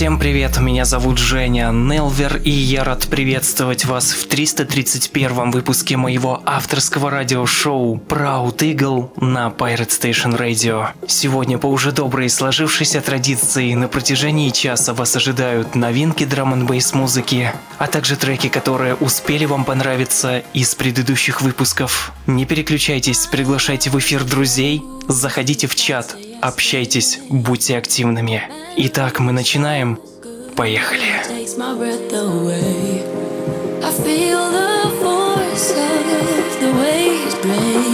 Всем привет, меня зовут Женя Нелвер, и я рад приветствовать вас в 331 выпуске моего авторского радиошоу Proud Eagle на Pirate Station Radio. Сегодня по уже доброй сложившейся традиции на протяжении часа вас ожидают новинки драм н музыки, а также треки, которые успели вам понравиться из предыдущих выпусков. Не переключайтесь, приглашайте в эфир друзей, заходите в чат, общайтесь, будьте активными. Итак, мы начинаем. Поехали. I.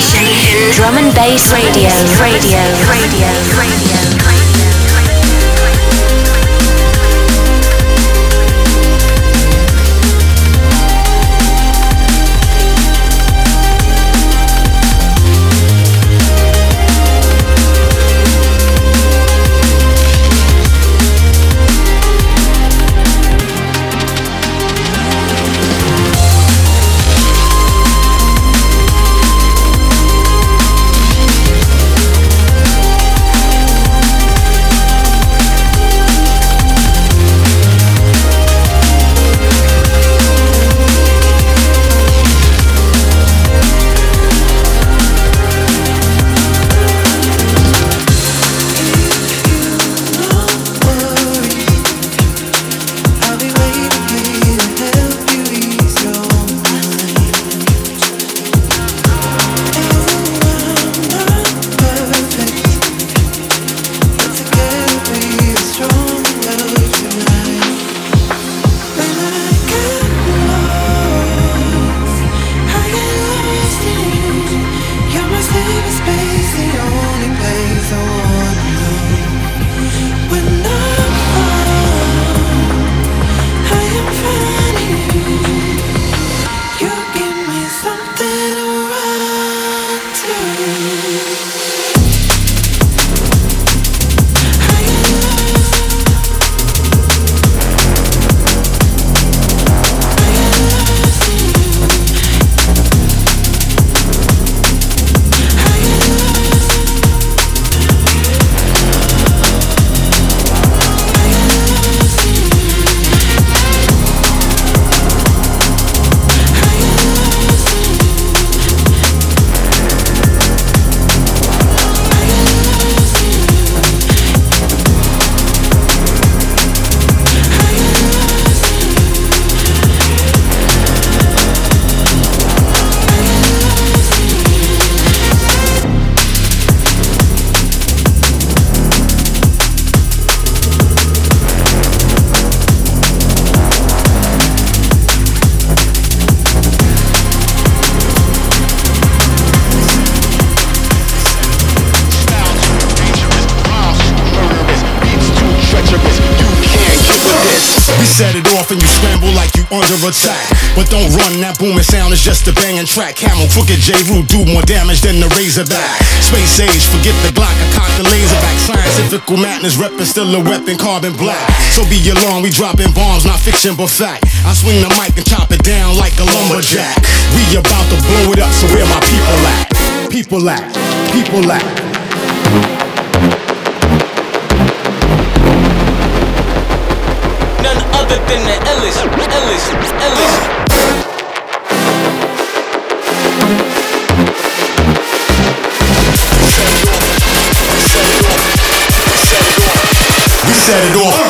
station. Drum and bass radio, radio, radio, radio. attack. Don't run, that booming sound is just a banging track. Camel, crooked J. Root do more damage than the Razorback. Space age, forget the Glock, I cock the laser back. Scientific madness, reppin' still a weapon, carbon black. So be alarmed, we dropping bombs, not fiction but fact. I swing the mic and chop it down like a lumberjack. We about to blow it up, so where my people at? People at, people at. Other than the illest, illest. We set it off.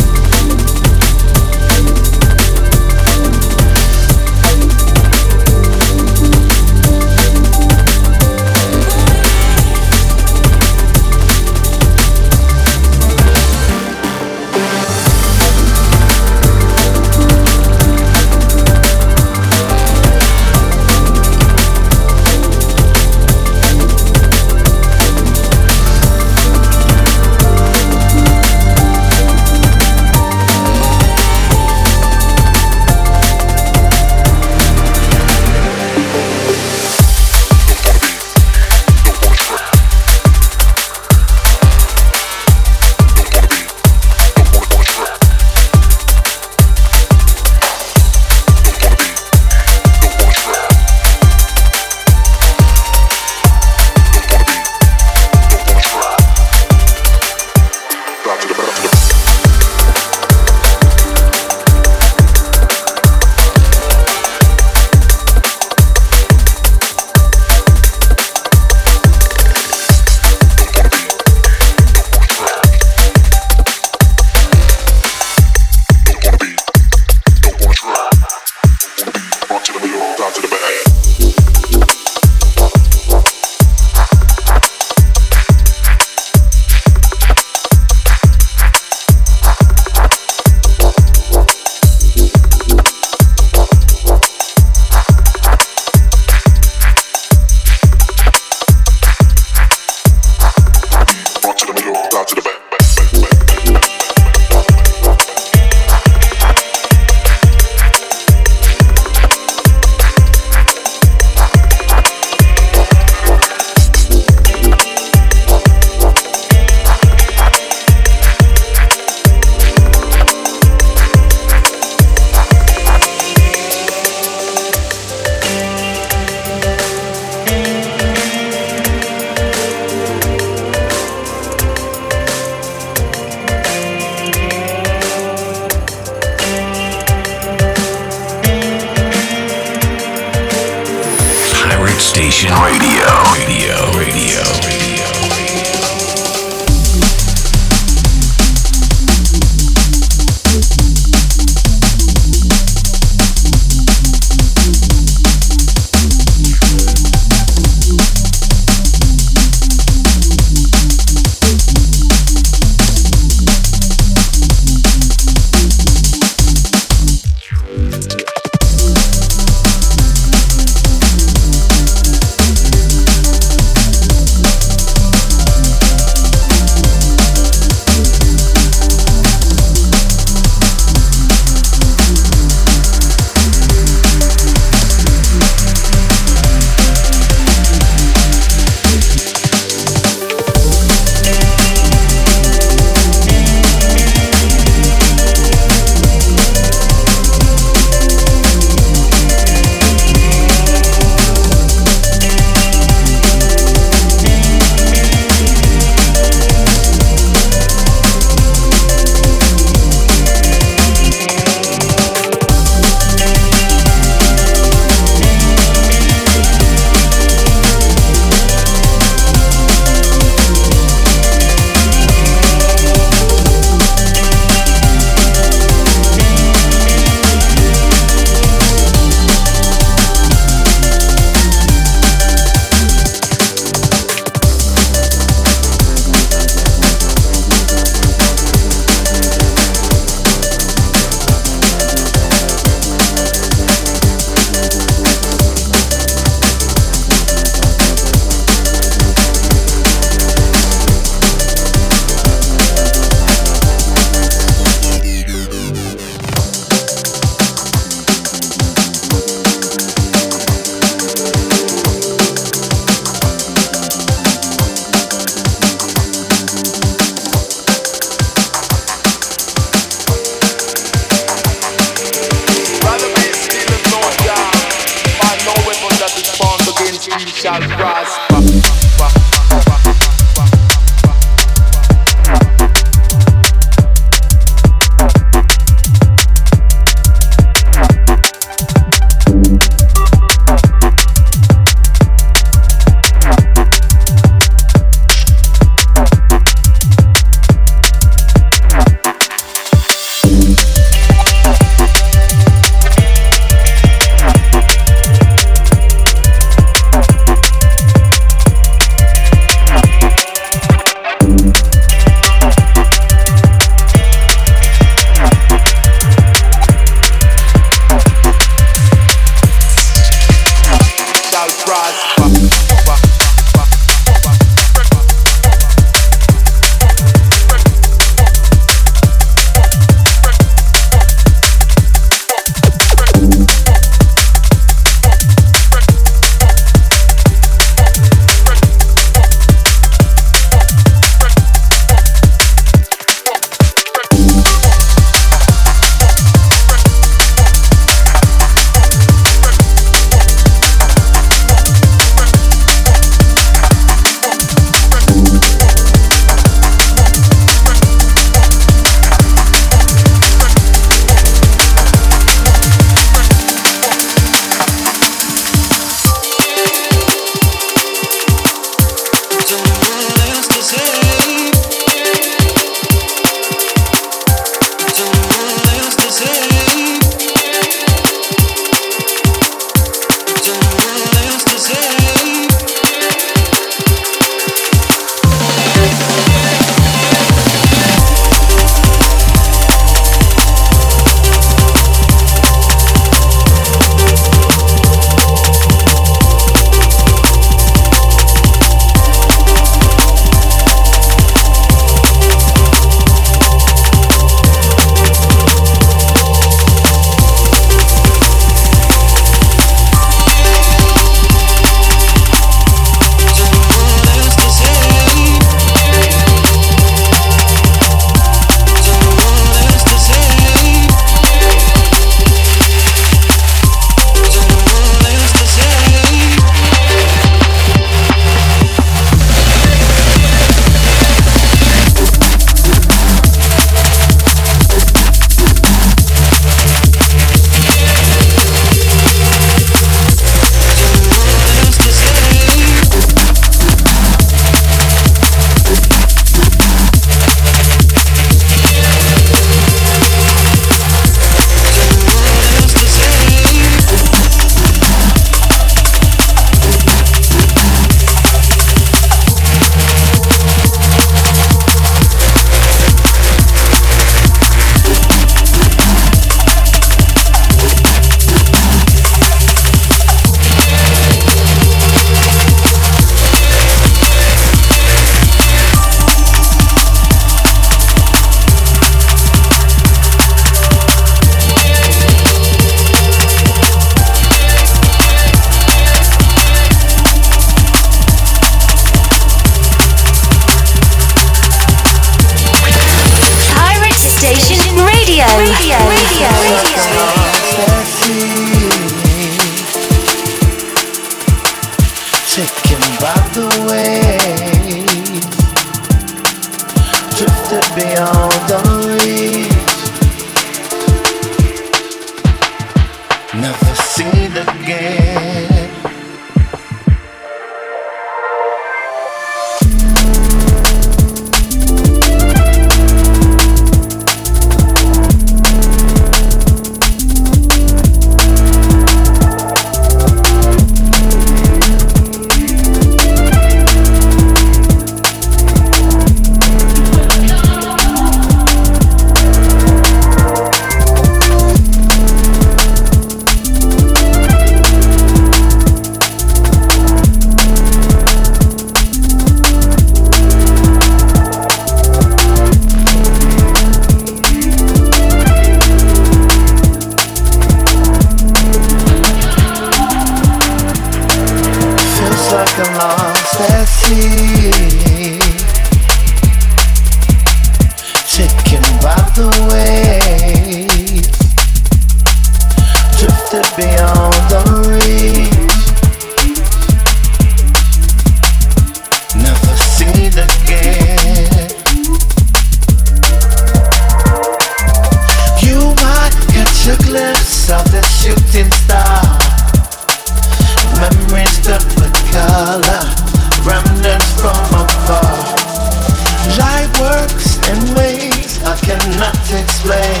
works in ways I cannot explain.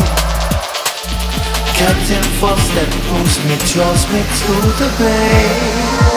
Captain Foster pulls me, draws me to the bay.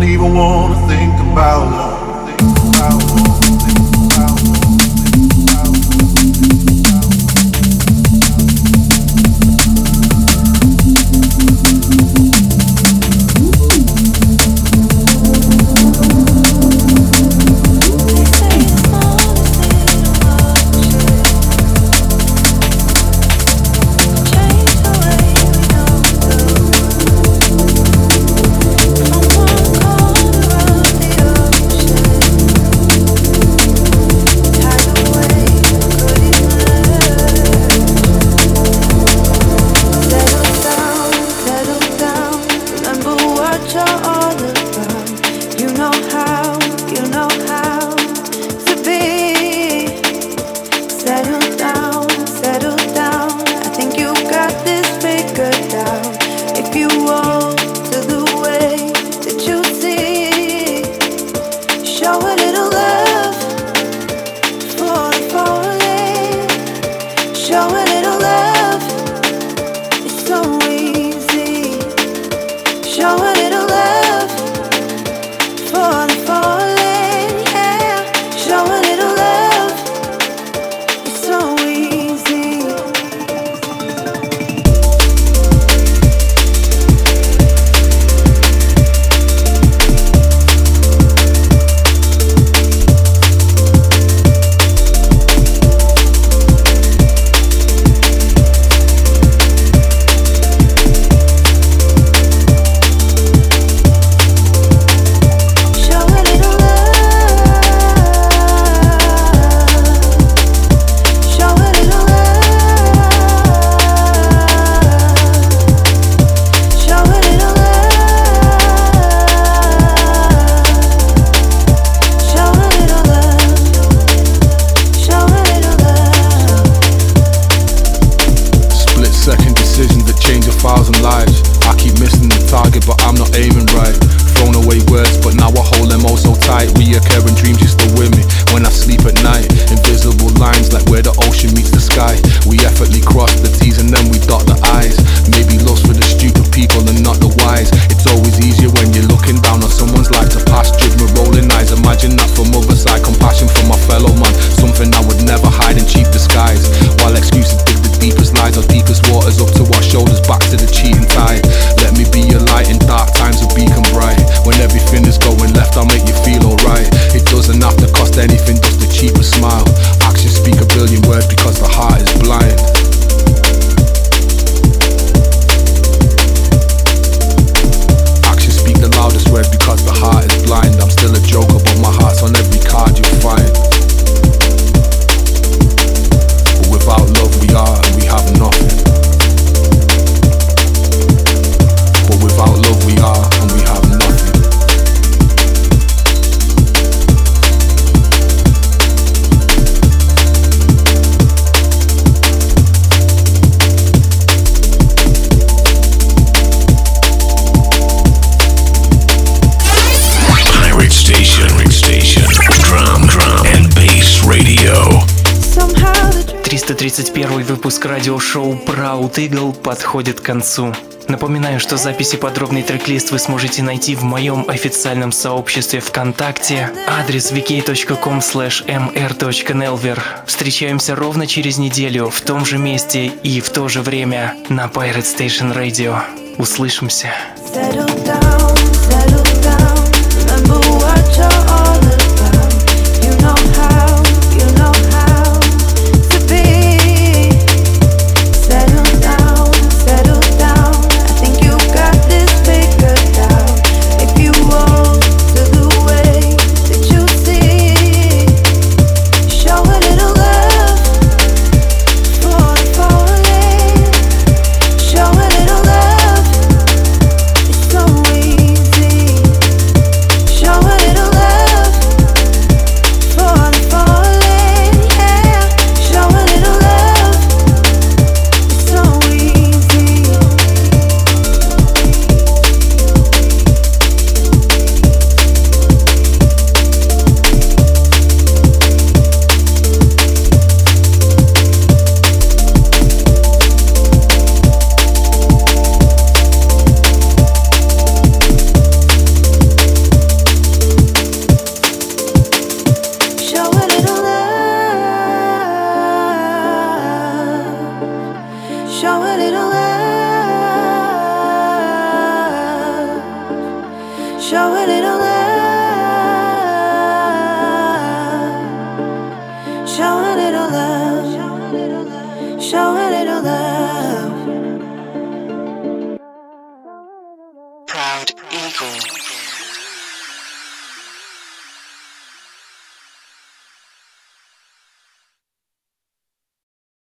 don't even wanna think about love. Think about love. Радиошоу Proud Eagle подходит к концу. Напоминаю, что записи подробный трек-лист вы сможете найти в моем официальном сообществе ВКонтакте. Адрес vk.com mr.nelver. Встречаемся ровно через неделю в том же месте и в то же время на Pirate Station Radio. Услышимся.